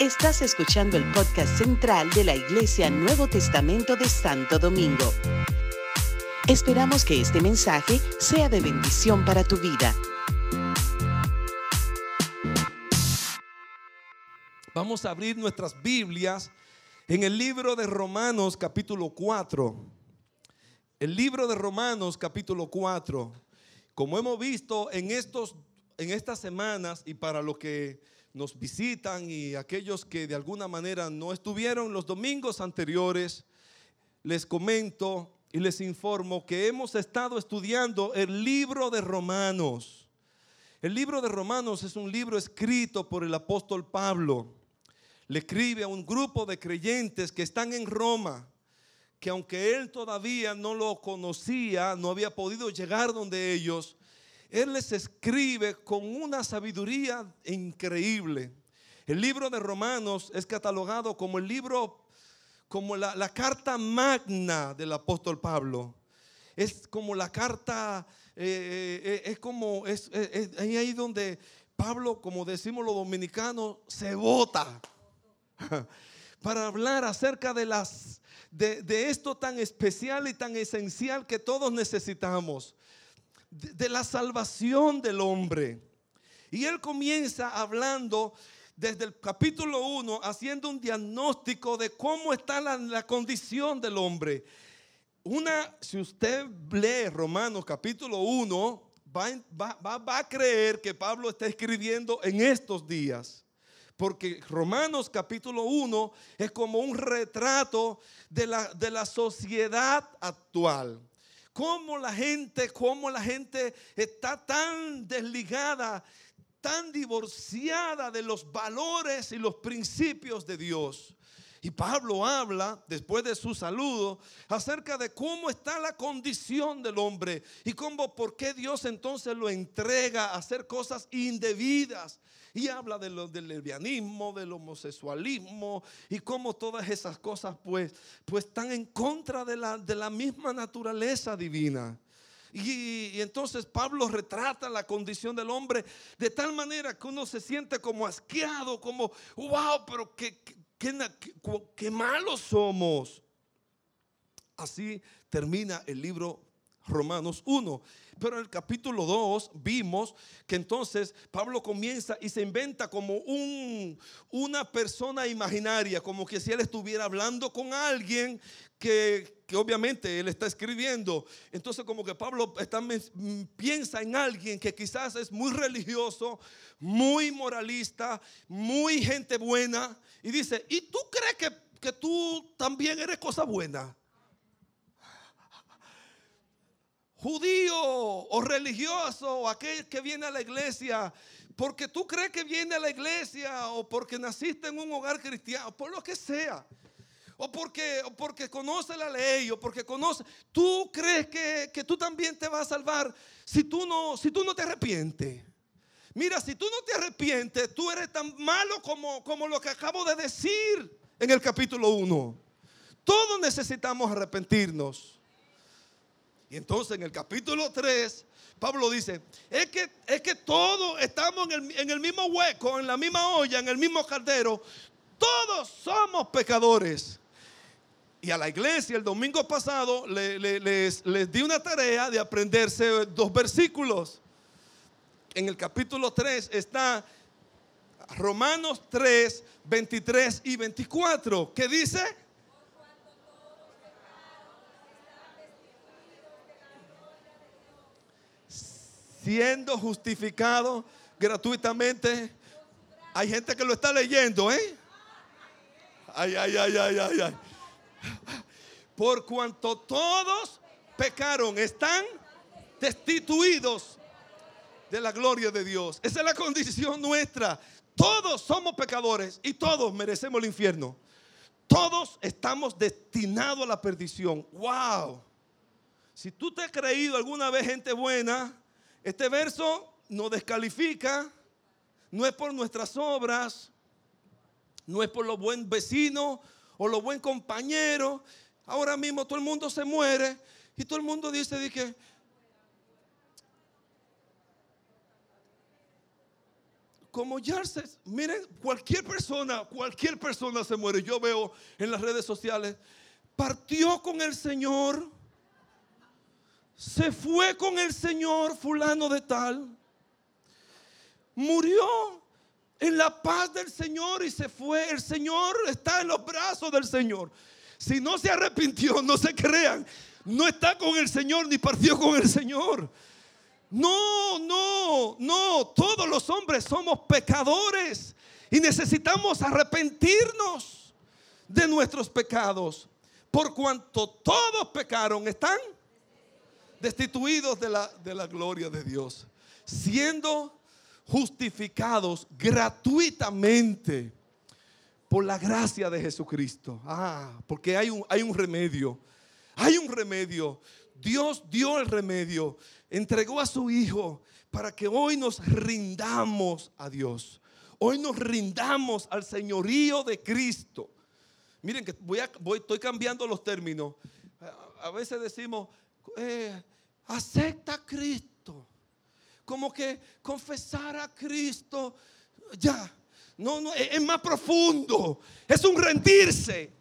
Estás escuchando el podcast central de la Iglesia Nuevo Testamento de Santo Domingo. Esperamos que este mensaje sea de bendición para tu vida. Vamos a abrir nuestras Biblias en el libro de Romanos capítulo 4. El libro de Romanos capítulo 4. Como hemos visto en, estos, en estas semanas y para los que nos visitan y aquellos que de alguna manera no estuvieron los domingos anteriores, les comento y les informo que hemos estado estudiando el libro de Romanos. El libro de Romanos es un libro escrito por el apóstol Pablo. Le escribe a un grupo de creyentes que están en Roma, que aunque él todavía no lo conocía, no había podido llegar donde ellos, él les escribe con una sabiduría increíble. El libro de Romanos es catalogado como el libro como la, carta magna del apóstol Pablo. Es como la carta, eh, eh, es como, es, ahí donde Pablo, como decimos los dominicanos, se vota para hablar acerca de las de, esto tan especial y tan esencial que todos necesitamos, de, la salvación del hombre. Y él comienza hablando desde el capítulo 1 haciendo un diagnóstico de cómo está la, condición del hombre. Una, si usted lee Romanos capítulo 1, va, va, a creer que Pablo está escribiendo en estos días. Porque Romanos capítulo 1 es como un retrato de la, de la sociedad actual cómo la gente, cómo la gente está tan desligada tan divorciada de los valores y los principios de Dios. Y Pablo habla, después de su saludo, acerca de cómo está la condición del hombre y cómo, por qué Dios entonces lo entrega a hacer cosas indebidas. Y habla de lo, del lesbianismo, del homosexualismo y cómo todas esas cosas pues, pues están en contra de la, de la misma naturaleza divina. Y, entonces Pablo retrata la condición del hombre de tal manera que uno se siente como asqueado, como, wow, pero qué, malos somos. Así termina el libro Romanos 1. Pero en el capítulo 2 vimos que entonces Pablo comienza y se inventa como un, una persona imaginaria, como que si él estuviera hablando con alguien que, obviamente él está escribiendo. Entonces como que Pablo piensa en alguien que quizás es muy religioso, muy moralista, muy gente buena. Y dice, ¿y tú crees que, que tú también eres cosa buena? Judío o religioso o aquel que viene a la iglesia porque tú crees que viene a la iglesia o porque naciste en un hogar cristiano, por lo que sea o porque, porque conoce la ley, o porque conoce, tú crees que, tú también te vas a salvar si tú no, si tú no te arrepientes. Mira, si tú no te arrepientes, tú eres tan malo como, como lo que acabo de decir en el capítulo 1. Todos necesitamos arrepentirnos. Y entonces en el capítulo 3, Pablo dice, es que, es que todos estamos en el, en el mismo hueco, en la misma olla, en el mismo caldero. Todos somos pecadores. Y a la iglesia el domingo pasado les, di una tarea de aprenderse dos versículos. En el capítulo 3 está Romanos 3, 23 y 24. ¿Qué dice? Siendo justificado gratuitamente. Hay gente que lo está leyendo, ¿eh? Ay, ay, ay, ay, ay, ay. Por cuanto todos pecaron, están destituidos de la gloria de Dios. Esa es la condición nuestra. Todos somos pecadores y todos merecemos el infierno. Todos estamos destinados a la perdición. Wow. Si tú te has creído alguna vez gente buena, este verso nos descalifica. No es por nuestras obras, no es por lo buen vecino, o los buen compañeros. Ahora mismo todo el mundo se muere y todo el mundo dice que como Yarses, miren, cualquier persona, cualquier persona se muere. Yo veo en las redes sociales, partió con el Señor, se fue con el Señor fulano de tal, murió en la paz del Señor y se fue. El Señor está en los brazos del Señor. Si no se arrepintió, no se crean, no está con el Señor ni partió con el Señor. No, no, no. Todos los hombres somos pecadores y necesitamos arrepentirnos de nuestros pecados. Por cuanto todos pecaron, están destituidos de la, de la gloria de Dios, siendo justificados gratuitamente por la gracia de Jesucristo. Ah, porque hay un, hay un remedio. Hay un remedio. Dios dio el remedio entregó a su Hijo para que hoy nos rindamos a Dios. Hoy nos rindamos al señorío de Cristo. Miren que voy voy, estoy cambiando los términos. A, veces decimos, eh, acepta a Cristo. Como que confesar a Cristo, ya. No, no, es más profundo. Es un rendirse.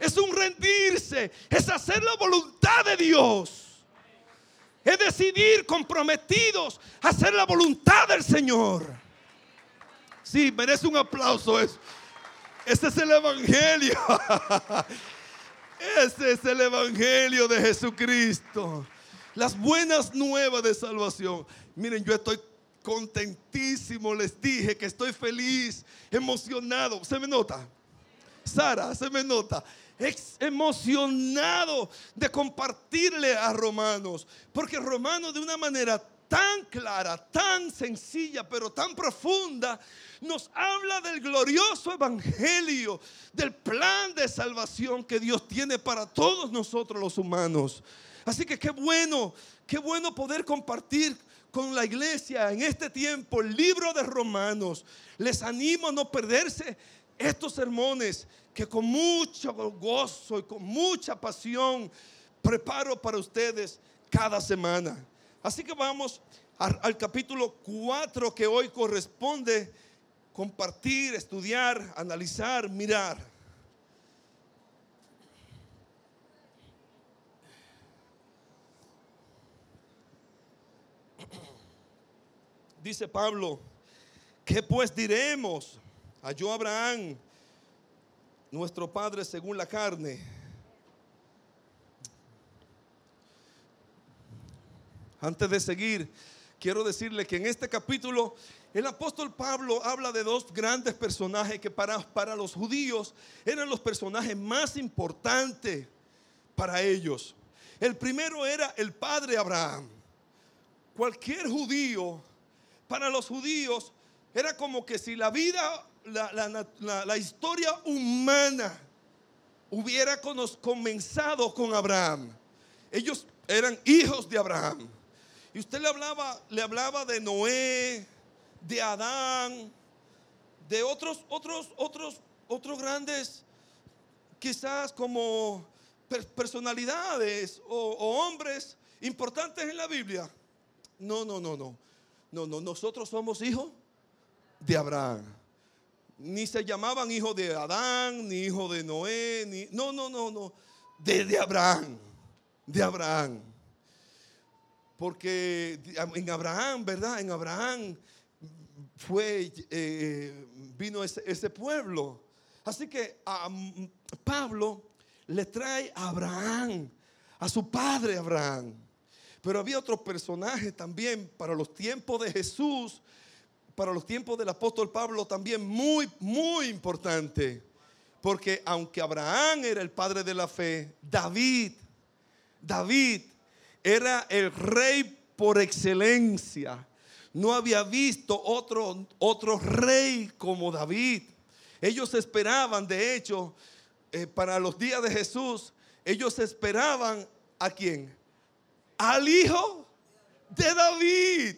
es un rendirse, es hacer la voluntad de Dios. Es decidir comprometidos a hacer la voluntad del Señor. Sí, merece un aplauso eso. Ese es el Evangelio. Ese es el Evangelio de Jesucristo. Las buenas nuevas de salvación. Miren, yo estoy contentísimo. Les dije que estoy feliz, emocionado. ¿Se me nota? Sara, se me nota emocionado de compartirle a Romanos, porque Romanos de una manera tan clara, tan sencilla, pero tan profunda, nos habla del glorioso evangelio, del plan de salvación que Dios tiene para todos nosotros los humanos. Así que qué bueno, qué bueno poder compartir con la iglesia en este tiempo el libro de Romanos. Les animo a no perderse estos sermones que con mucho gozo y con mucha pasión preparo para ustedes cada semana. Así que vamos al, capítulo 4 que hoy corresponde compartir, estudiar, analizar, mirar. Dice Pablo, ¿qué pues diremos? Halló Abraham nuestro Padre según la carne. Antes de seguir, quiero decirle que en este capítulo el apóstol Pablo habla de dos grandes personajes que para, para los judíos eran los personajes más importantes para ellos. El primero era el padre Abraham. Cualquier judío, para los judíos, era como que si la vida la, historia humana hubiera comenzado con Abraham. Ellos eran hijos de Abraham. Y usted le hablaba, le hablaba de Noé, de Adán, de otros, otros, otros, otros grandes, quizás como personalidades o, hombres importantes en la Biblia. No, no, no, no. No, no, nosotros somos hijos de Abraham ni se llamaban hijos de Adán, ni hijos de Noé, ni, no, no, no, no, de, Abraham, de Abraham. Porque en Abraham, ¿verdad? En Abraham fue, eh, vino ese, pueblo. Así que Pablo le trae a Abraham, a su padre Abraham. Pero había otro personaje también para los tiempos de Jesús para los tiempos del apóstol Pablo también muy, muy importante. Porque aunque Abraham era el padre de la fe, David, David era el rey por excelencia. No había visto otro, otro rey como David. Ellos esperaban, de hecho, eh, para los días de Jesús, ellos esperaban a quién? Al hijo de David.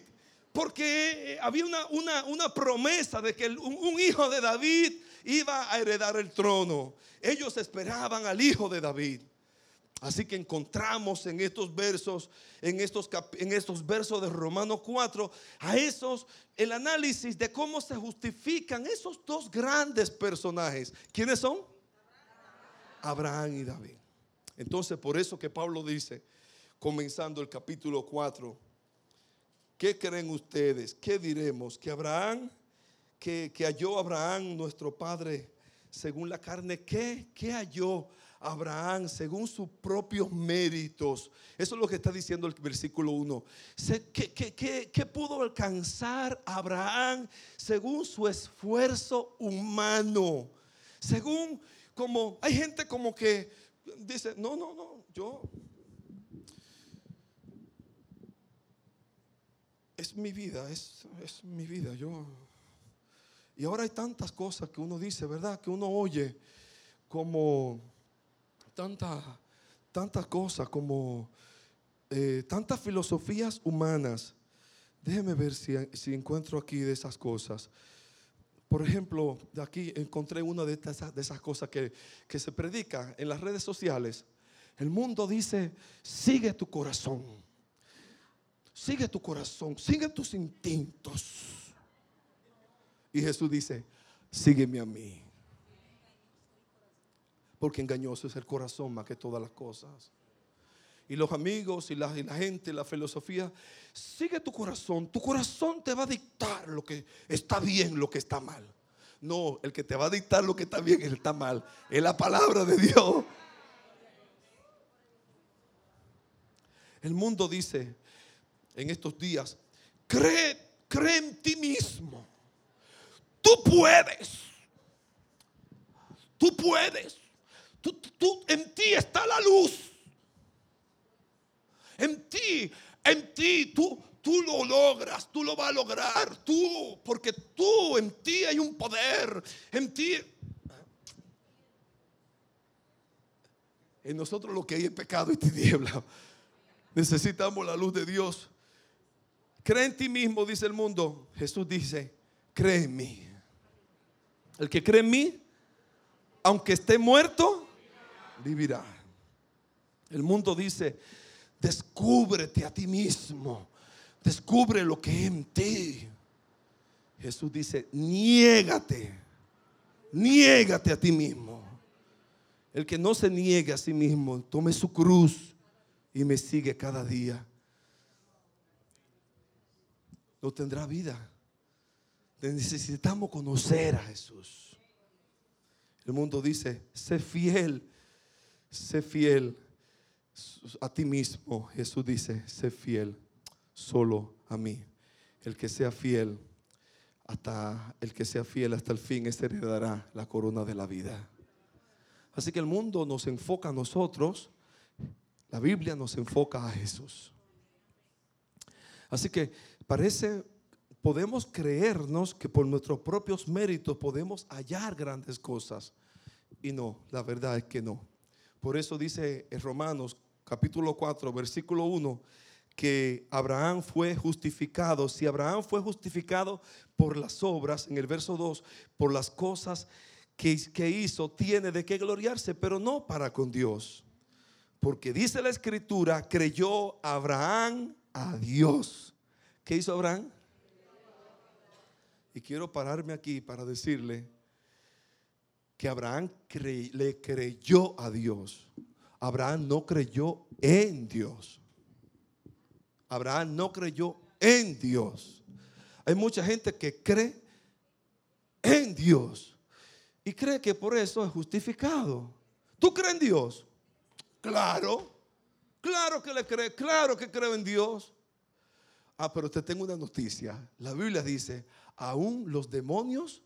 Porque había una, promesa de que un, hijo de David iba a heredar el trono. Ellos esperaban al hijo de David. Así que encontramos en estos versos, en estos, en estos versos de Romanos 4, a esos, el análisis de cómo se justifican esos dos grandes personajes. ¿Quiénes son? Abraham y David. Entonces, por eso que Pablo dice, comenzando el capítulo 4, ¿qué creen ustedes? ¿Qué diremos? Que Abraham, que, que halló Abraham, nuestro padre, según la carne, ¿qué? ¿Qué halló? Abraham según sus propios méritos. Eso es lo que está diciendo el versículo 1. ¿Qué, pudo alcanzar Abraham según su esfuerzo humano? Según como hay gente como que dice, no, no, no, yo... Es mi vida, es, es mi vida, yo... Y ahora hay tantas cosas que uno dice, ¿verdad? Que uno oye como tantas tanta cosas como eh, tantas filosofías humanas. Déjeme ver si, si, encuentro aquí de esas cosas. Por ejemplo, aquí encontré una de, esas, de esas cosas que, que se predica en las redes sociales. El mundo dice, sigue tu corazón. Sigue tu corazón, sigue tus instintos. Y Jesús dice, sígueme a mí porque engañoso es el corazón más que todas las cosas. Y los amigos y la, y la, gente, la filosofía, sigue tu corazón. Tu corazón te va a dictar lo que está bien, lo que está mal. No, el que te va a dictar lo que está bien y está mal es la palabra de Dios. El mundo dice en estos días, cree, cree en ti mismo. Tú puedes. Tú puedes. Tú, en ti está la luz. En ti, en ti, tú, tú lo logras, tú lo vas a lograr, tú, porque tú, en ti hay un poder, en ti. En nosotros lo que hay es pecado y tiniebla. Necesitamos la luz de Dios. Cree en ti mismo, dice el mundo. Jesús dice, cree en mí. El que cree en mí, aunque esté muerto, vivirá. El mundo dice, descúbrete a ti mismo, descubre lo que hay en ti. Jesús dice, niégate, niégate a ti mismo. El que no se niegue a sí mismo, tome su cruz y me sigue cada día. No tendrá vida. Necesitamos conocer a Jesús. El mundo dice, sé fiel sé fiel a ti mismo. Jesús dice, sé fiel solo a mí. El que sea fiel hasta el que sea fiel hasta el fin, ese heredará la corona de la vida. Así que el mundo nos enfoca a nosotros, la Biblia nos enfoca a Jesús. Así que parece, podemos creernos que por nuestros propios méritos podemos hallar grandes cosas. Y no, la verdad es que no. Por eso dice Romanos capítulo 4, versículo 1, que Abraham fue justificado. Si Abraham fue justificado por las obras, en el verso 2, por las cosas que, que hizo, tiene de qué gloriarse, pero no para con Dios. Porque dice la escritura, creyó Abraham a Dios. ¿Qué hizo Abraham? Y quiero pararme aquí para decirle que Abraham le creyó a Dios. Abraham no creyó en Dios. Abraham no creyó en Dios. Hay mucha gente que cree en Dios y cree que por eso es justificado. ¿Tú crees en Dios? Claro, claro que le cree, claro que creo en Dios. Ah, pero te tengo una noticia. La Biblia dice, aún los demonios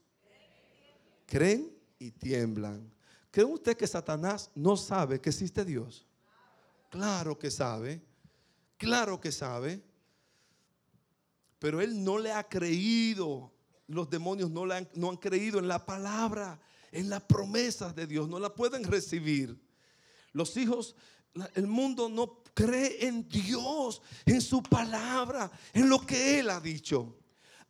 creen y tiemblan. ¿Cree usted que Satanás no sabe que existe Dios? Claro que sabe, claro que sabe, pero él no le ha creído, los demonios no, le han, no han creído en la palabra, en las promesas de Dios, no la pueden recibir. Los hijos, el mundo no cree en Dios, en su palabra, en lo que Él ha dicho.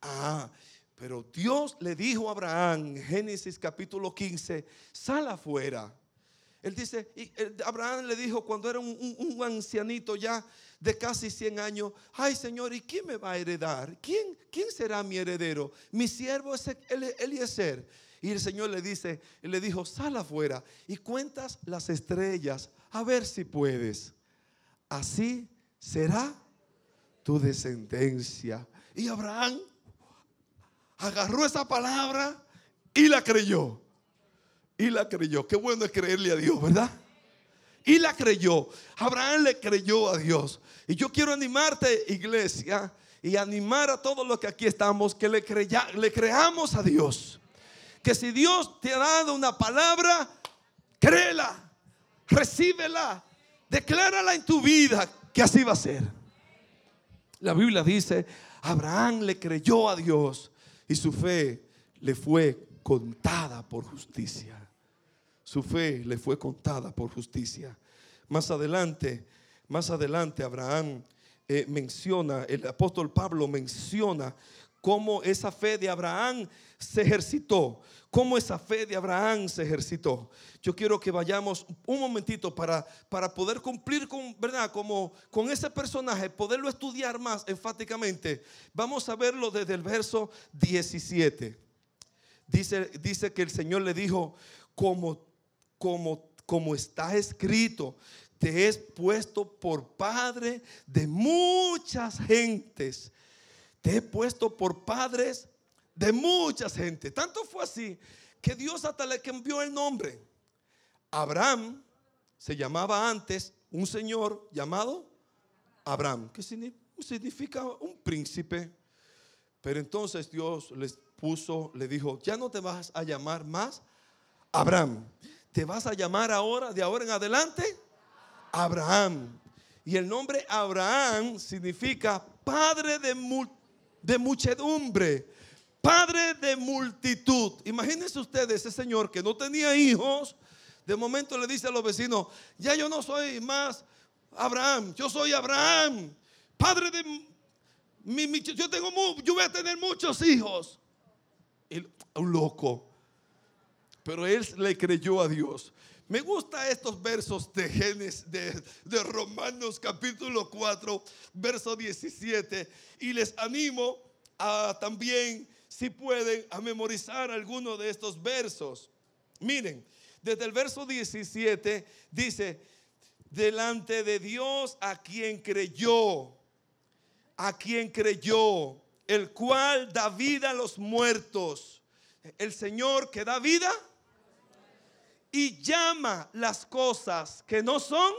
Ah, pero Dios le dijo a Abraham, Génesis capítulo 15, sal afuera. él dice, y Abraham le dijo cuando era un, ancianito ya de casi 100 años, ay Señor, ¿y quién me va a heredar? ¿Quién, quién será mi heredero? Mi siervo es Eliezer. Y el Señor le dice, le dijo, sal afuera y cuentas las estrellas a ver si puedes. Así será tu descendencia. Y Abraham agarró esa palabra y la creyó. Y la creyó. Qué bueno es creerle a Dios, ¿verdad? Y la creyó. Abraham le creyó a Dios. Y yo quiero animarte, iglesia, y animar a todos los que aquí estamos, que le, le creamos a Dios. Que si Dios te ha dado una palabra, créela, recíbela, declárala en tu vida, que así va a ser. La Biblia dice, Abraham le creyó a Dios y su fe le fue contada por justicia. Su fe le fue contada por justicia. Más adelante, más adelante Abraham eh, menciona, el apóstol Pablo menciona cómo esa fe de Abraham se ejercitó, cómo esa fe de Abraham se ejercitó. Yo quiero que vayamos un momentito para, para poder cumplir con, ¿verdad? Como con ese personaje, poderlo estudiar más enfáticamente. Vamos a verlo desde el verso 17. Dice, dice que el Señor le dijo, como como, como está escrito, te es puesto por padre de muchas gentes. Te he puesto por padres de muchas gentes. Tanto fue así que Dios hasta le cambió el nombre. Abraham se llamaba antes un señor llamado Abraham, que significa un príncipe. Pero entonces Dios les puso, le dijo, ya no te vas a llamar más Abraham, te vas a llamar ahora, de ahora en adelante, Abraham. Y el nombre Abraham significa padre de, de muchedumbre, padre de multitud. Imagínense ustedes ese señor que no tenía hijos, de momento le dice a los vecinos, ya yo no soy más Abraham, yo soy Abraham, padre de mi, yo tengo yo voy a tener muchos hijos. un loco pero él le creyó a Dios. Me gustan estos versos de Génesis, de, Romanos capítulo 4, verso 17. Y les animo a también, si pueden, a memorizar alguno de estos versos. Miren, desde el verso 17 dice, delante de Dios a quien creyó, a quien creyó, el cual da vida a los muertos. El Señor que da vida y llama las cosas que no son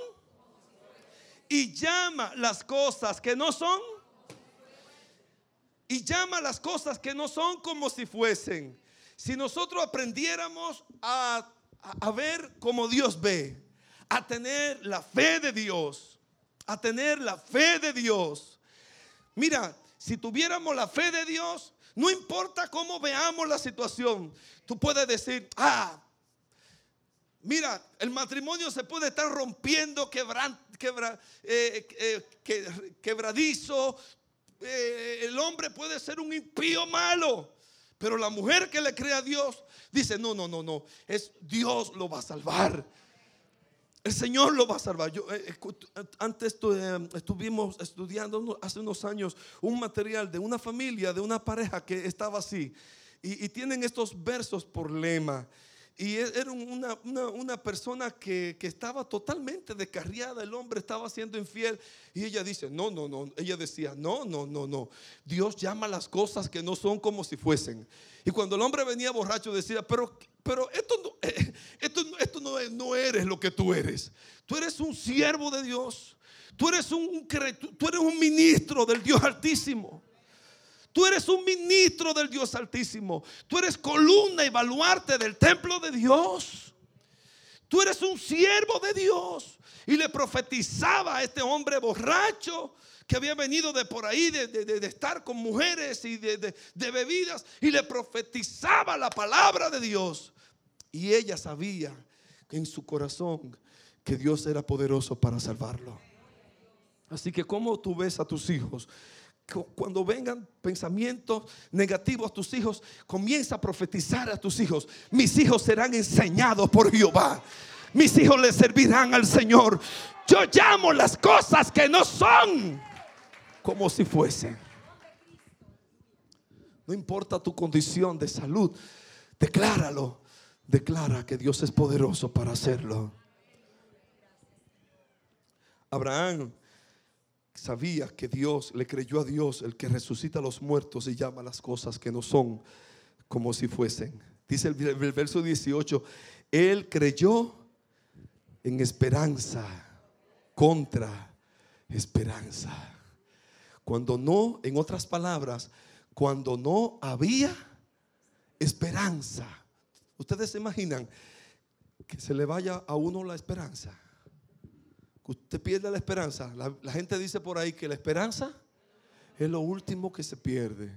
y llama las cosas que no son y llama las cosas que no son como si fuesen. Si nosotros aprendiéramos a, a, ver como Dios ve, a tener la fe de Dios, a tener la fe de Dios. Mira, si tuviéramos la fe de Dios, no importa cómo veamos la situación, tú puedes decir, ah, Mira, el matrimonio se puede estar rompiendo, eh, eh, quebradizo. Eh, el hombre puede ser un impío malo. Pero la mujer que le cree a Dios dice, no, no, no, no. Es Dios lo va a salvar. El Señor lo va a salvar. Yo, antes estuvimos estudiando hace unos años un material de una familia, de una pareja que estaba así. Y tienen estos versos por lema. Y e, era una, persona que, estaba totalmente descarriada, el hombre estaba siendo infiel. Y ella dice, no, no, no, ella decía, no, no, no, no. Dios llama las cosas que no son como si fuesen. Y cuando el hombre venía borracho decía, pero, pero esto, no, esto, esto no, no eres lo que tú eres. Tú eres un siervo de Dios. Tú eres un, tú eres un ministro del Dios Altísimo. Tú eres un ministro del Dios Altísimo. Tú eres columna y baluarte del templo de Dios. Tú eres un siervo de Dios. Y le profetizaba a este hombre borracho que había venido de por ahí, de, estar con mujeres y de, bebidas. Y le profetizaba la palabra de Dios. Y ella sabía en su corazón que Dios era poderoso para salvarlo. Así que, ¿cómo tú ves a tus hijos? Cuando vengan pensamientos negativos a tus hijos, comienza a profetizar a tus hijos. Mis hijos serán enseñados por Jehová. Mis hijos le servirán al Señor. Yo llamo las cosas que no son como si fuesen. No importa tu condición de salud, decláralo. Declara que Dios es poderoso para hacerlo. Abraham sabía que Dios le creyó a Dios, el que resucita a los muertos y llama las cosas que no son como si fuesen. Dice el, verso 18, él creyó en esperanza contra esperanza. Cuando no, en otras palabras, cuando no había esperanza. Ustedes se imaginan que se le vaya a uno la esperanza usted pierde la esperanza. La, la, gente dice por ahí que la esperanza es lo último que se pierde.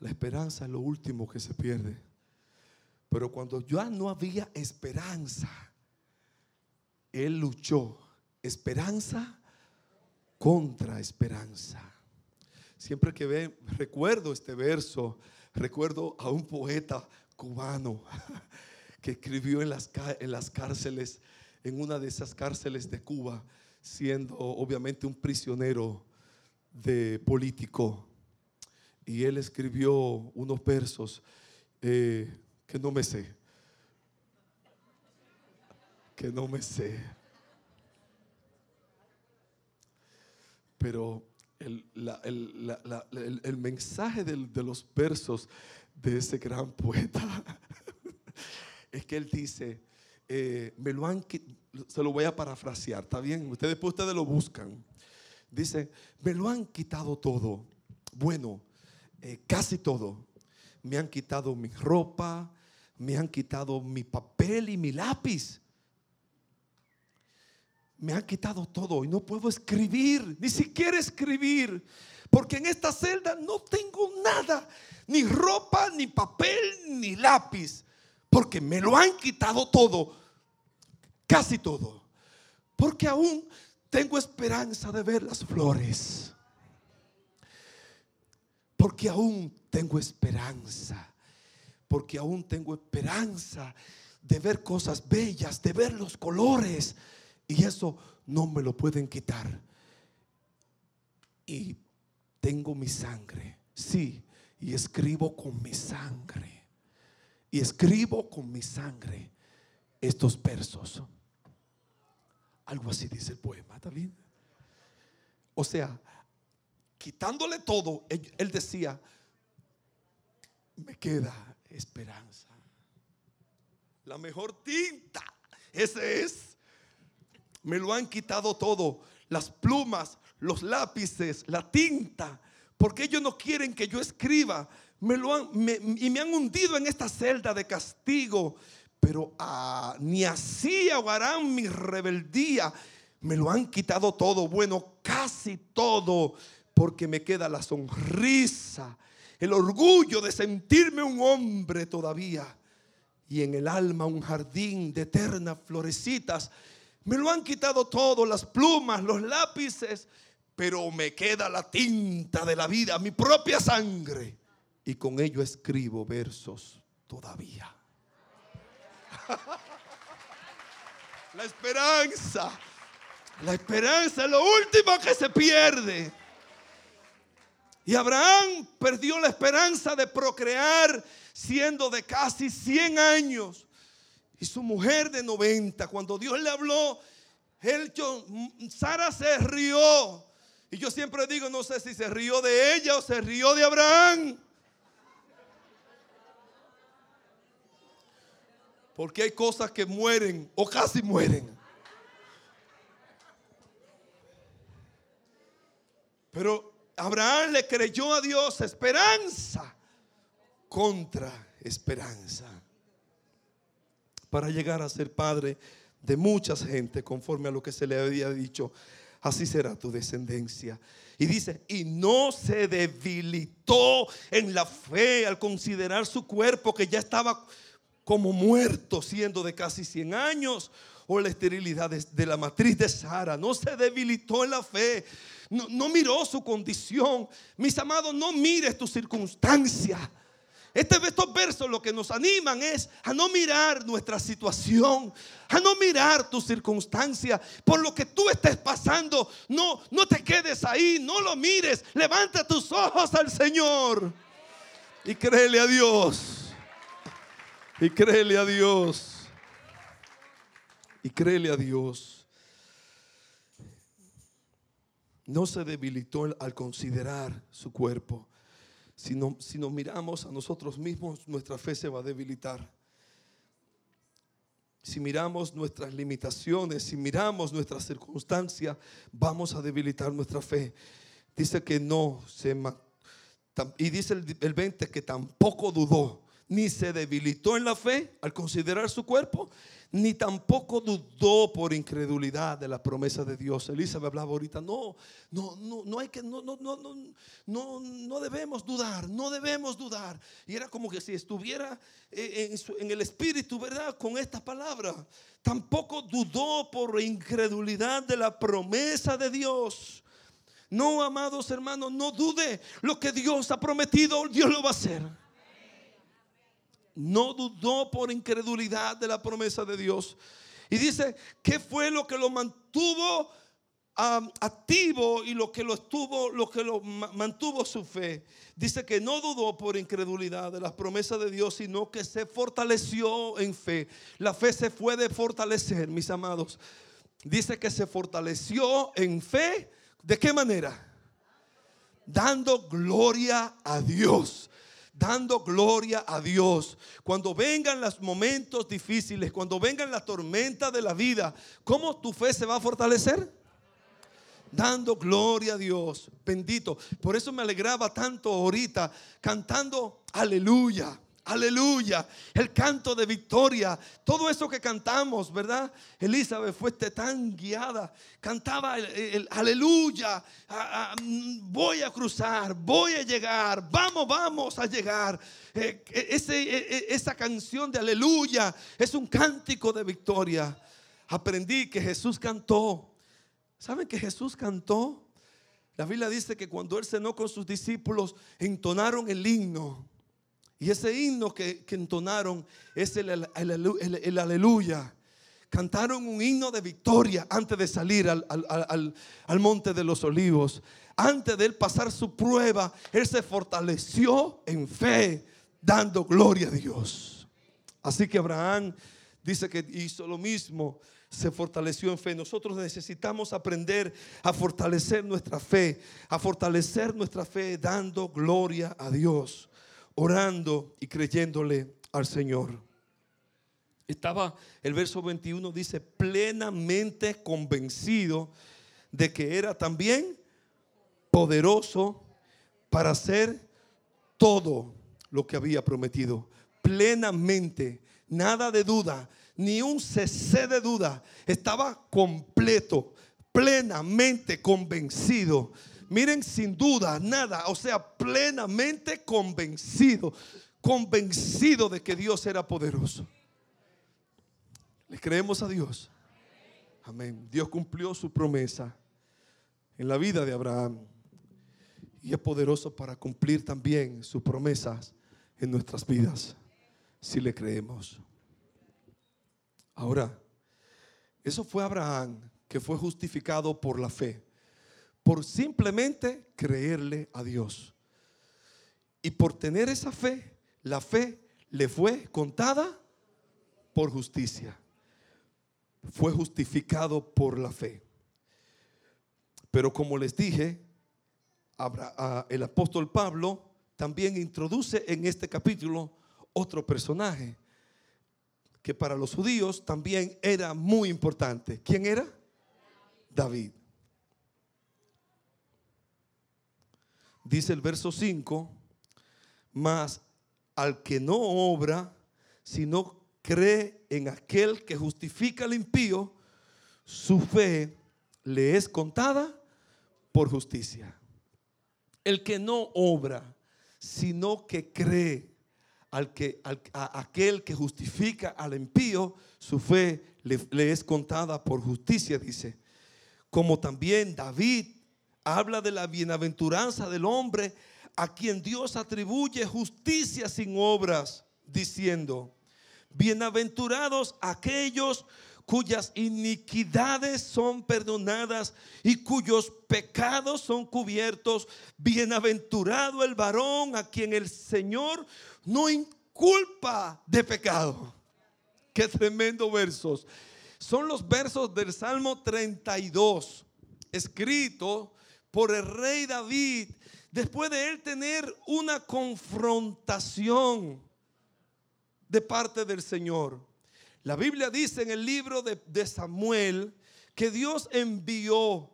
La esperanza es lo último que se pierde. Pero cuando ya no había esperanza, Él luchó esperanza contra esperanza. Siempre que ve, recuerdo este verso, recuerdo a un poeta cubano que escribió en las, en las cárceles, en una de esas cárceles de Cuba, siendo obviamente un prisionero de político. Y él escribió unos versos eh, que no me sé. Que no me sé. Pero el, el, mensaje de los versos de ese gran poeta es que él dice, eh, me lo han se lo voy a parafrasear, ¿está bien? Ustedes después ustedes lo buscan. Dice, me lo han quitado todo. Bueno, eh, casi todo. Me han quitado mi ropa, me han quitado mi papel y mi lápiz. Me han quitado todo y no puedo escribir, ni siquiera escribir, porque en esta celda no tengo nada, ni ropa, ni papel, ni lápiz porque me lo han quitado todo, casi todo. Porque aún tengo esperanza de ver las flores. Porque aún tengo esperanza. Porque aún tengo esperanza de ver cosas bellas, de ver los colores. Y eso no me lo pueden quitar. Y tengo mi sangre. Sí, y escribo con mi sangre y escribo con mi sangre estos versos. Algo así dice el poema, ¿está bien? O sea, quitándole todo, él, decía, me queda esperanza. La mejor tinta, ese es. Me lo han quitado todo, las plumas, los lápices, la tinta, porque ellos no quieren que yo escriba me lo han, y me han hundido en esta celda de castigo. Pero ah, ni así ahogarán mi rebeldía. Me lo han quitado todo, bueno, casi todo, porque me queda la sonrisa, el orgullo de sentirme un hombre todavía. Y en el alma un jardín de eternas florecitas. Me lo han quitado todo, las plumas, los lápices, pero me queda la tinta de la vida, mi propia sangre y con ello escribo versos todavía. La esperanza, la esperanza es lo último que se pierde. Y Abraham perdió la esperanza de procrear siendo de casi 100 años. Y su mujer de 90, cuando Dios le habló, él, Sara se rió. Y yo siempre digo, no sé si se rió de ella o se rió de Abraham. Porque hay cosas que mueren o casi mueren. Pero Abraham le creyó a Dios esperanza contra esperanza. Para llegar a ser padre de muchas gente conforme a lo que se le había dicho. Así será tu descendencia. Y dice, y no se debilitó en la fe al considerar su cuerpo que ya estaba como muerto siendo de casi 100 años o la esterilidad de, la matriz de Sara. No se debilitó en la fe. No, miró su condición. Mis amados, no mires tu circunstancia. Este, estos versos lo que nos animan es a no mirar nuestra situación, a no mirar tu circunstancia, por lo que tú estés pasando. No, no te quedes ahí, no lo mires. Levanta tus ojos al Señor y créele a Dios. Y créele a Dios. Y créele a Dios. No se debilitó al considerar su cuerpo si, nos miramos a nosotros mismos, nuestra fe se va a debilitar. Si miramos nuestras limitaciones, si miramos nuestras circunstancias, vamos a debilitar nuestra fe. Dice que no se y dice el 20 que tampoco dudó, ni se debilitó en la fe al considerar su cuerpo, ni tampoco dudó por incredulidad de la promesa de Dios. Elizabeth hablaba ahorita, no, no, no, no hay que, no, no, no, no, no, debemos dudar, no debemos dudar. Y era como que si estuviera en, en el espíritu, ¿verdad? Con esta palabra. Tampoco dudó por incredulidad de la promesa de Dios. No, amados hermanos, no dude lo que Dios ha prometido, Dios lo va a hacer no dudó por incredulidad de la promesa de Dios. Y dice, ¿qué fue lo que lo mantuvo activo y lo que lo estuvo, lo que lo mantuvo su fe? Dice que no dudó por incredulidad de las promesas de Dios, sino que se fortaleció en fe. La fe se puede fortalecer, mis amados. Dice que se fortaleció en fe. ¿De qué manera? Dando gloria a Dios dando gloria a Dios. Cuando vengan los momentos difíciles, cuando vengan la tormenta de la vida, ¿cómo tu fe se va a fortalecer? Dando gloria a Dios, bendito. Por eso me alegraba tanto ahorita cantando aleluya. Aleluya, el canto de victoria, todo eso que cantamos, ¿verdad? Elizabeth fue tan guiada, cantaba el, aleluya, voy a cruzar, voy a llegar, vamos, vamos a llegar. Eh, e, e, e, esa canción de aleluya es un cántico de victoria. Aprendí que Jesús cantó. ¿Saben que Jesús cantó? La Biblia dice que cuando él cenó con sus discípulos, entonaron el himno. Y ese himno que, entonaron es el, aleluya. Cantaron un himno de victoria antes de salir al, al, monte de los olivos. Antes de él pasar su prueba, él se fortaleció en fe, dando gloria a Dios. Así que Abraham dice que hizo lo mismo, se fortaleció en fe. Nosotros necesitamos aprender a fortalecer nuestra fe, a fortalecer nuestra fe dando gloria a Dios orando y creyéndole al Señor. Estaba, el verso 21 dice, plenamente convencido de que era también poderoso para hacer todo lo que había prometido. Plenamente, nada de duda, ni un cese de duda. Estaba completo, plenamente convencido Miren, sin duda, nada, o sea, plenamente convencido, convencido de que Dios era poderoso. Le creemos a Dios. Amén. Dios cumplió su promesa en la vida de Abraham y es poderoso para cumplir también sus promesas en nuestras vidas, si le creemos. Ahora, eso fue Abraham que fue justificado por la fe por simplemente creerle a Dios. Y por tener esa fe, la fe le fue contada por justicia. Fue justificado por la fe. Pero como les dije, el apóstol Pablo también introduce en este capítulo otro personaje que para los judíos también era muy importante. ¿Quién era? David. Dice el verso 5, mas al que no obra, sino cree en aquel que justifica al impío, su fe le es contada por justicia. El que no obra, sino que cree al que, a aquel que justifica al impío, su fe le es contada por justicia, dice. Como también David habla de la bienaventuranza del hombre a quien Dios atribuye justicia sin obras, diciendo, bienaventurados aquellos cuyas iniquidades son perdonadas y cuyos pecados son cubiertos. Bienaventurado el varón a quien el Señor no inculpa de pecado. Qué tremendo versos. Son los versos del Salmo 32, escrito por el rey David, después de él tener una confrontación de parte del Señor. La Biblia dice en el libro de, Samuel que Dios envió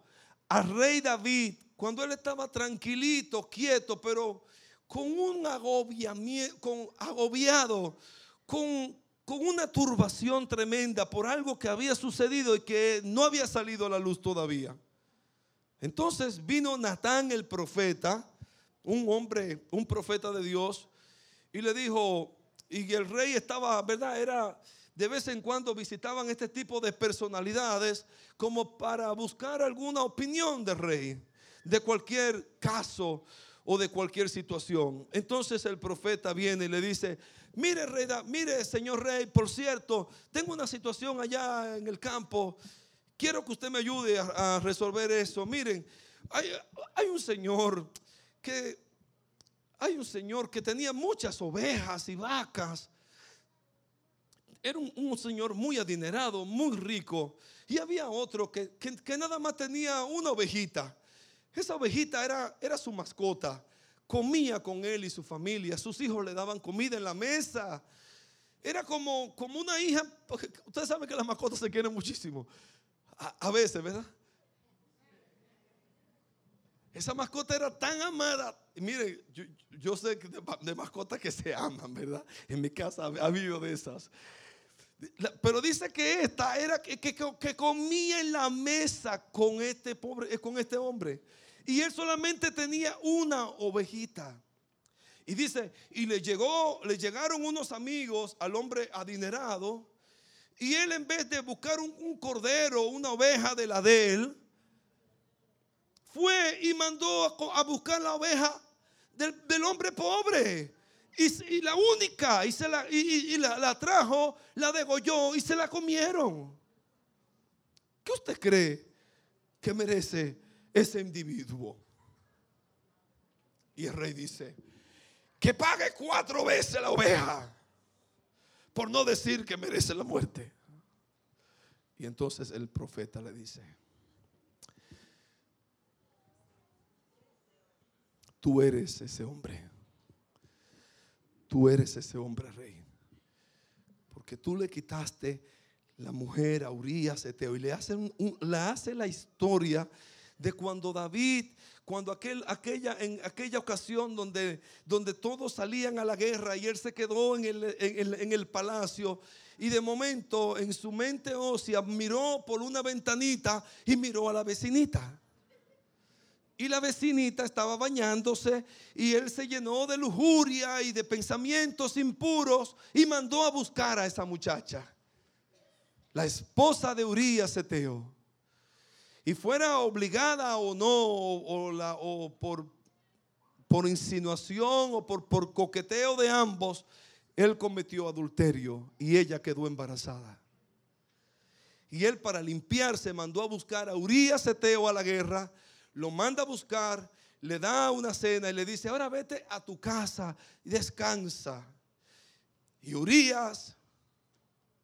al rey David cuando él estaba tranquilito, quieto, pero con un agobiamiento, con, agobiado, con, con una turbación tremenda por algo que había sucedido y que no había salido a la luz todavía. Entonces vino Natán el profeta, un hombre, un profeta de Dios, y le dijo, y el rey estaba, ¿verdad? Era de vez en cuando visitaban este tipo de personalidades como para buscar alguna opinión del rey, de cualquier caso o de cualquier situación. Entonces el profeta viene y le dice, mire rey, mire señor rey, por cierto, tengo una situación allá en el campo, quiero que usted me ayude a, resolver eso. Miren, hay, un señor que, hay un señor que tenía muchas ovejas y vacas era un, señor muy adinerado, muy rico. Y había otro que, nada más tenía una ovejita. Esa ovejita era, era su mascota. Comía con él y su familia. Sus hijos le daban comida en la mesa. Era como, como una hija. Ustedes saben que las mascotas se quieren muchísimo. A, veces, ¿verdad? Esa mascota era tan amada. Mire, yo, sé de, de, mascotas que se aman, ¿verdad? En mi casa ha habido de esas. Pero dice que esta era que, que, comía en la mesa con este pobre, eh, con este hombre. Y él solamente tenía una ovejita. Y dice, y le llegó, le llegaron unos amigos al hombre adinerado. Y él en vez de buscar un, cordero, una oveja de la de él, fue y mandó a, buscar la oveja del, del hombre pobre. Y, la única, y, se la, y, la, trajo, la degolló y se la comieron. ¿Qué usted cree que merece ese individuo? Y el rey dice, que pague cuatro veces la oveja, por no decir que merece la muerte. Y entonces el profeta le dice, tú eres ese hombre tú eres ese hombre rey. Porque tú le quitaste la mujer a Urias Eteo y le hace, le hace la historia de cuando David, cuando aquel, aquella, aquella ocasión donde, donde todos salían a la guerra y él se quedó en el, en el palacio y de momento en su mente ósea miró por una ventanita y miró a la vecinita. Y la vecinita estaba bañándose y él se llenó de lujuria y de pensamientos impuros y mandó a buscar a esa muchacha, la esposa de Urias Eteo. Y fuera obligada o no, o, por, insinuación o por, por coqueteo de ambos, él cometió adulterio y ella quedó embarazada. Y él para limpiarse mandó a buscar a Urias Eteo a la guerra lo manda a buscar, le da una cena y le dice, ahora vete a tu casa y descansa. Y Urias,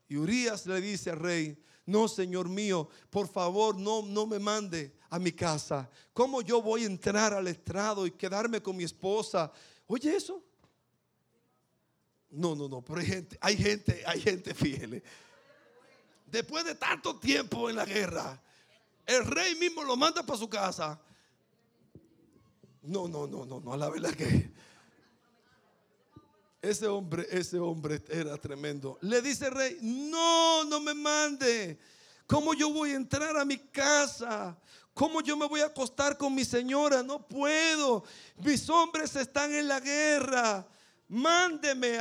y Urias le dice al rey, no, Señor mío, por favor, no, no me mande a mi casa. ¿Cómo yo voy a entrar al estrado y quedarme con mi esposa? Oye eso. No, no, no, pero hay gente, hay gente, hay gente fiel. Después de tanto tiempo en la guerra, el rey mismo lo manda para su casa. No, no, no, no, no, la verdad que ese hombre, ese hombre era tremendo. Le dice el rey, no, no me mande. ¿Cómo yo voy a entrar a mi casa? ¿Cómo yo me voy a acostar con mi señora? No puedo. Mis hombres están en la guerra. Mándeme,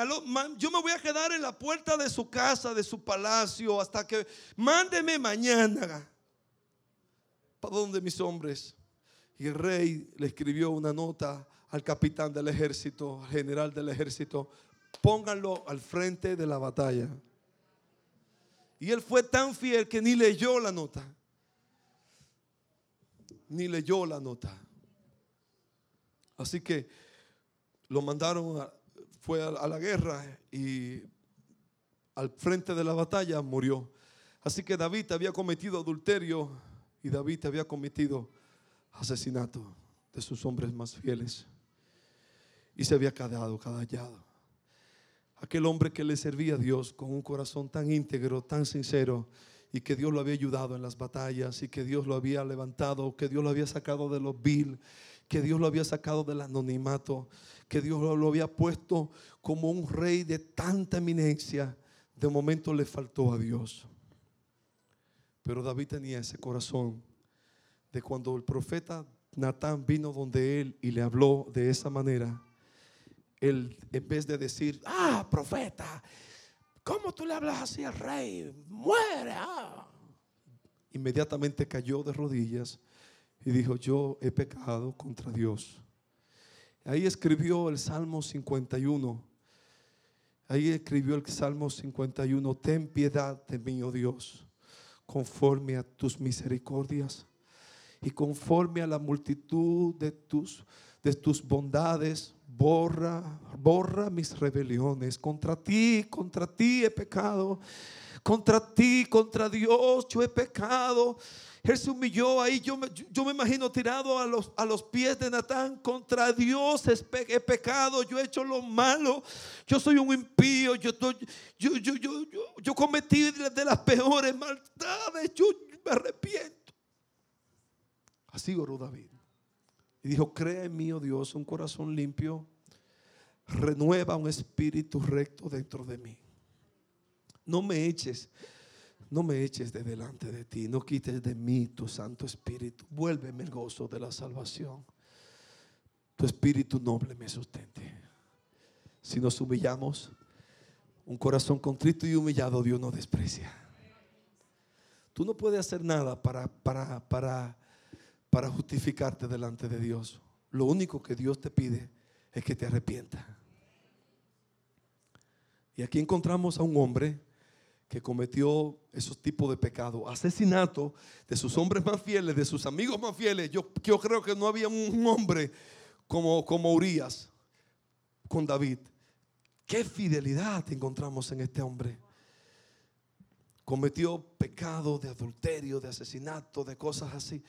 yo me voy a quedar en la puerta de su casa, de su palacio, hasta que mándeme mañana. ¿Para dónde mis hombres? Y el rey le escribió una nota al capitán del ejército, al general del ejército, pónganlo al frente de la batalla. Y él fue tan fiel que ni leyó la nota. Ni leyó la nota. Así que lo mandaron, fue a, la guerra y al frente de la batalla murió. Así que David había cometido adulterio y David había cometido asesinato de sus hombres más fieles. Y se había quedado callado. Aquel hombre que le servía a Dios con un corazón tan íntegro, tan sincero, y que Dios lo había ayudado en las batallas, y que Dios lo había levantado, que Dios lo había sacado de los vil, que Dios lo había sacado del anonimato, que Dios lo había puesto como un rey de tanta eminencia, de momento le faltó a Dios. Pero David tenía ese corazón de cuando el profeta Natán vino donde él y le habló de esa manera él en vez de decir, ah, profeta, ¿cómo tú le hablas así al rey? Muere. Ah". Inmediatamente cayó de rodillas y dijo, yo he pecado contra Dios. Ahí escribió el Salmo 51. Ahí escribió el Salmo 51, ten piedad de mí, oh Dios, conforme a tus misericordias y conforme a la multitud de tus, de tus bondades borra, borra mis rebeliones. Contra ti, contra ti he pecado. Contra ti, contra Dios, yo he pecado. Él se humilló ahí. Yo me, yo me imagino tirado a los, a los pies de Natán. Contra Dios he pecado. Yo he hecho lo malo. Yo soy un impío. Yo, yo, yo, yo, yo cometí de las peores maldades. Yo me arrepiento. Así oró David. Y dijo, crea en mí, oh Dios, un corazón limpio. Renueva un espíritu recto dentro de mí. No me eches, no me eches de delante de ti. No quites de mí tu Santo Espíritu. Vuélveme el gozo de la salvación. Tu Espíritu noble me sustente. Si nos humillamos, un corazón contrito y humillado Dios no desprecia. Tú no puedes hacer nada para, para, para para justificarte delante de Dios. Lo único que Dios te pide es que te arrepienta. Y aquí encontramos a un hombre que cometió esos tipos de pecados, asesinato de sus hombres más fieles, de sus amigos más fieles. Yo, yo creo que no había un hombre como, como Urias con David. Qué fidelidad encontramos en este hombre. Cometió pecado de adulterio, de asesinato, de cosas así.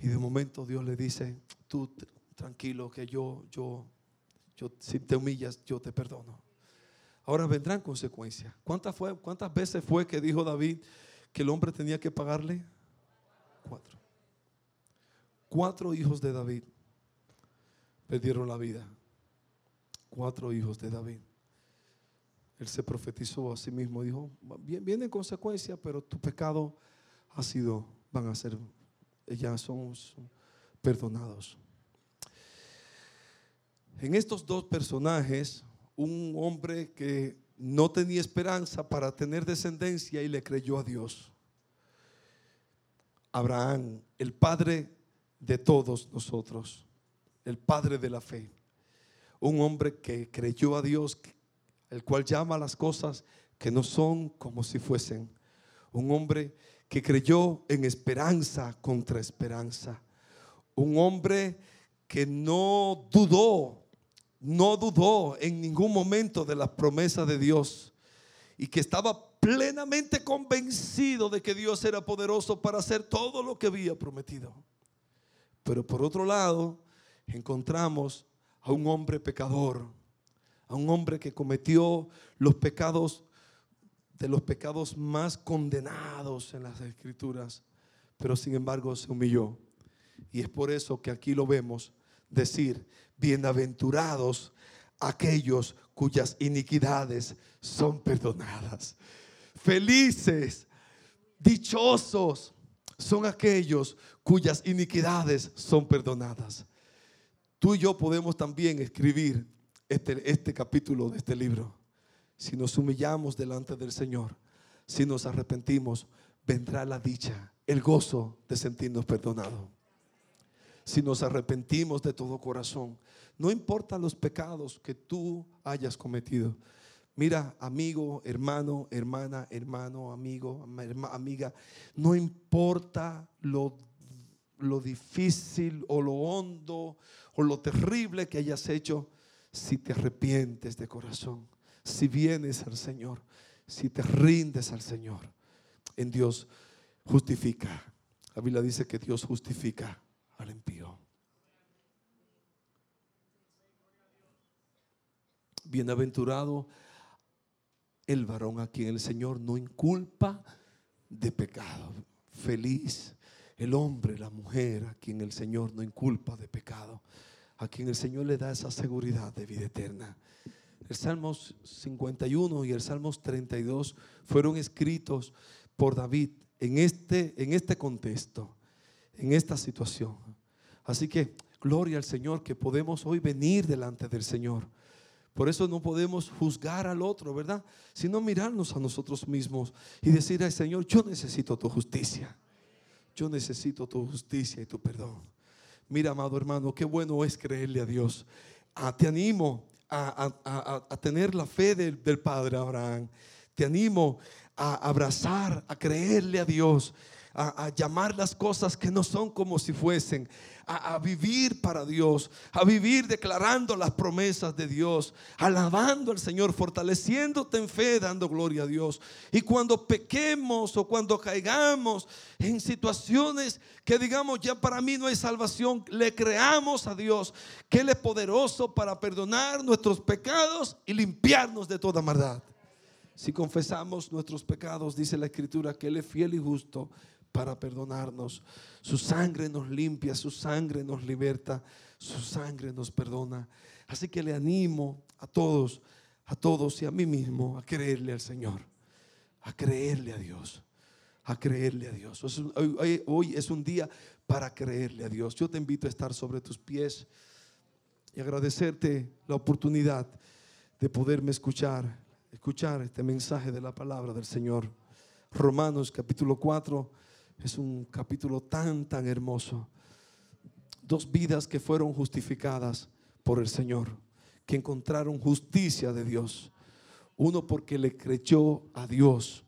Y de momento Dios le dice, tú tranquilo que yo, yo, yo, si te humillas, yo te perdono. Ahora vendrán consecuencias. ¿Cuántas, fue, ¿Cuántas veces fue que dijo David que el hombre tenía que pagarle? Cuatro. Cuatro hijos de David perdieron la vida. Cuatro hijos de David. Él se profetizó a sí mismo. Dijo, vienen consecuencias, pero tu pecado ha sido, van a ser ya somos perdonados. En estos dos personajes, un hombre que no tenía esperanza para tener descendencia y le creyó a Dios. Abraham, el padre de todos nosotros, el padre de la fe. Un hombre que creyó a Dios, el cual llama las cosas que no son como si fuesen. Un hombre que creyó en esperanza contra esperanza. Un hombre que no dudó, no dudó en ningún momento de las promesas de Dios y que estaba plenamente convencido de que Dios era poderoso para hacer todo lo que había prometido. Pero por otro lado, encontramos a un hombre pecador, a un hombre que cometió los pecados de los pecados más condenados en las escrituras, pero sin embargo se humilló. Y es por eso que aquí lo vemos decir, bienaventurados aquellos cuyas iniquidades son perdonadas. Felices, dichosos son aquellos cuyas iniquidades son perdonadas. Tú y yo podemos también escribir este, este capítulo de este libro si nos humillamos delante del Señor, si nos arrepentimos, vendrá la dicha, el gozo de sentirnos perdonados. si nos arrepentimos de todo corazón. No importa los pecados que tú hayas cometido. Mira, amigo, hermano, hermana, hermano, amigo, amiga, no importa lo, lo difícil o lo hondo o lo terrible que hayas hecho, si te arrepientes de corazón, si vienes al Señor, si te rindes al Señor, en Dios justifica. La Biblia dice que Dios justifica al impío. Bienaventurado el varón a quien el Señor no inculpa de pecado. Feliz el hombre, la mujer a quien el Señor no inculpa de pecado. A quien el Señor le da esa seguridad de vida eterna. El Salmos 51 y el Salmos 32 fueron escritos por David en este, en este contexto, en esta situación. Así que gloria al Señor que podemos hoy venir delante del Señor por eso no podemos juzgar al otro, ¿verdad? Sino mirarnos a nosotros mismos y decir al Señor, yo necesito tu justicia. Yo necesito tu justicia y tu perdón. Mira, amado hermano, qué bueno es creerle a Dios. Ah, te animo a, tener la fe del, del Padre Abraham. Te animo a abrazar, a creerle a Dios a, llamar las cosas que no son como si fuesen, a, vivir para Dios, a vivir declarando las promesas de Dios, alabando al Señor, fortaleciéndote en fe, dando gloria a Dios. Y cuando pequemos o cuando caigamos en situaciones que digamos ya para mí no hay salvación, le creamos a Dios que Él es poderoso para perdonar nuestros pecados y limpiarnos de toda maldad. Si confesamos nuestros pecados, dice la Escritura, que Él es fiel y justo para perdonarnos. Su sangre nos limpia, su sangre nos liberta, su sangre nos perdona. Así que le animo a todos, a todos y a mí mismo a creerle al Señor, a creerle a Dios, a creerle a Dios. Hoy, es un día para creerle a Dios. Yo te invito a estar sobre tus pies y agradecerte la oportunidad de poderme escuchar, escuchar este mensaje de la palabra del Señor. Romanos capítulo 4 es un capítulo tan, tan hermoso. Dos vidas que fueron justificadas por el Señor, que encontraron justicia de Dios. Uno porque le creyó a Dios,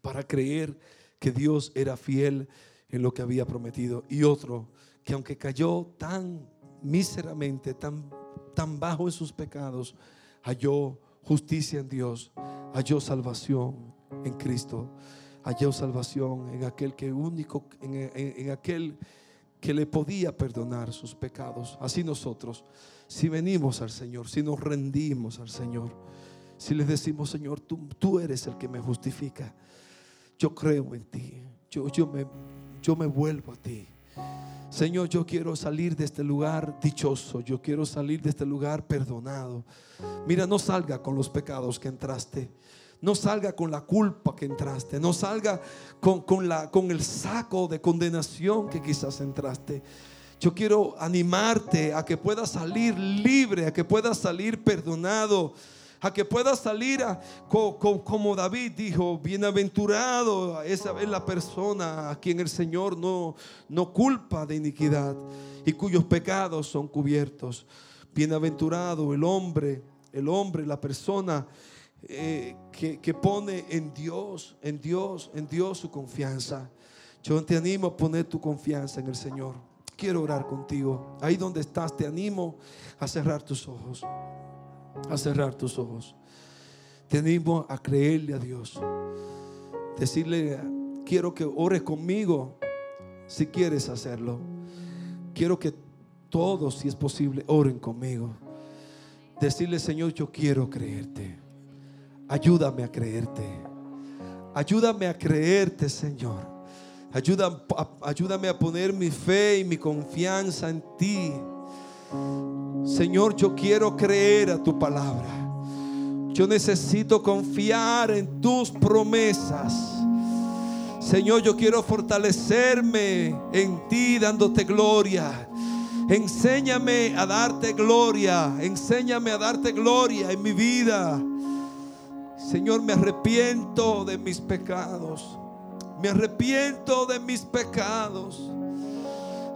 para creer que Dios era fiel en lo que había prometido. Y otro que aunque cayó tan míseramente, tan, tan bajo en sus pecados, halló justicia en Dios, halló salvación en Cristo halló salvación en aquel que único, en, aquel que le podía perdonar sus pecados. Así nosotros, si venimos al Señor, si nos rendimos al Señor, si le decimos, Señor, tú, tú eres el que me justifica, yo creo en ti, yo, yo, me, yo me vuelvo a ti. Señor, yo quiero salir de este lugar dichoso, yo quiero salir de este lugar perdonado. Mira, no salga con los pecados que entraste. No salga con la culpa que entraste. No salga con, la, con el saco de condenación que quizás entraste. Yo quiero animarte a que puedas salir libre, a que puedas salir perdonado, a que puedas salir como David dijo, bienaventurado esa es la persona a quien el Señor no, no culpa de iniquidad y cuyos pecados son cubiertos. Bienaventurado el hombre, el hombre, la persona eh, que, pone en Dios, en Dios, en Dios su confianza. Yo te animo a poner tu confianza en el Señor. Quiero orar contigo. Ahí donde estás, te animo a cerrar tus ojos. A cerrar tus ojos. Te animo a creerle a Dios. Decirle, quiero que ores conmigo si quieres hacerlo. Quiero que todos, si es posible, oren conmigo. Decirle, Señor, yo quiero creerte. Ayúdame a creerte. Ayúdame a creerte, Señor. ayúdame a poner mi fe y mi confianza en ti. Señor, yo quiero creer a tu palabra. Yo necesito confiar en tus promesas. Señor, yo quiero fortalecerme en ti dándote gloria. Enséñame a darte gloria. Enséñame a darte gloria en mi vida. Señor, me arrepiento de mis pecados. Me arrepiento de mis pecados.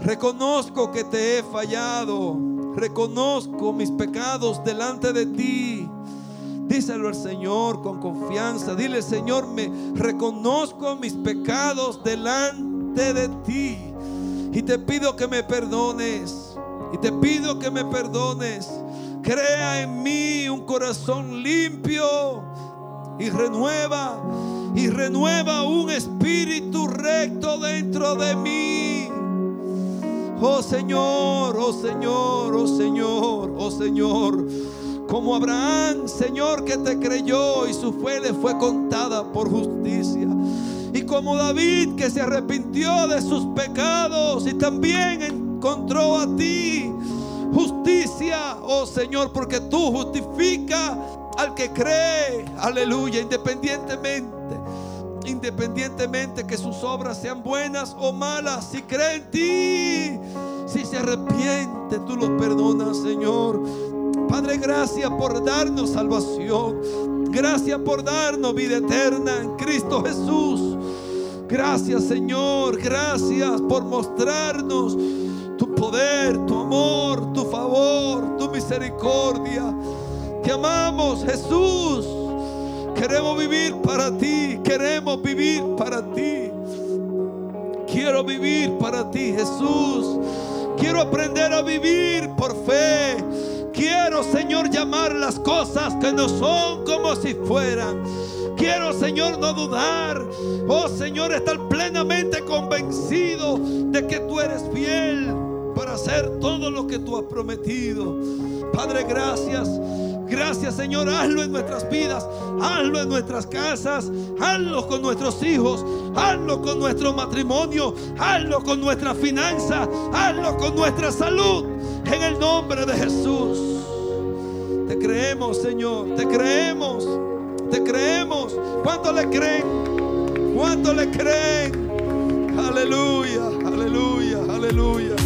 Reconozco que te he fallado. Reconozco mis pecados delante de ti. Díselo al Señor con confianza. Dile, Señor, me reconozco mis pecados delante de ti. Y te pido que me perdones. Y te pido que me perdones. Crea en mí un corazón limpio y renueva y renueva un espíritu recto dentro de mí. Oh Señor, oh Señor, oh Señor, oh Señor. Como Abraham, Señor, que te creyó y su fe le fue contada por justicia. Y como David, que se arrepintió de sus pecados y también encontró a ti justicia, oh Señor, porque tú justificas al que cree, aleluya, independientemente, independientemente que sus obras sean buenas o malas, si cree en ti, si se arrepiente, tú lo perdonas, Señor. Padre, gracias por darnos salvación. Gracias por darnos vida eterna en Cristo Jesús. Gracias, Señor. Gracias por mostrarnos tu poder, tu amor, tu favor, tu misericordia. Te amamos, Jesús. Queremos vivir para ti. Queremos vivir para ti. Quiero vivir para ti, Jesús. Quiero aprender a vivir por fe. Quiero, Señor, llamar las cosas que no son como si fueran. Quiero, Señor, no dudar. Oh, Señor, estar plenamente convencido de que tú eres fiel para hacer todo lo que tú has prometido. Padre, gracias. Gracias Señor, hazlo en nuestras vidas, hazlo en nuestras casas, hazlo con nuestros hijos, hazlo con nuestro matrimonio, hazlo con nuestra finanza, hazlo con nuestra salud, en el nombre de Jesús. Te creemos Señor, te creemos, te creemos. ¿Cuánto le creen? ¿Cuánto le creen? Aleluya, aleluya, aleluya.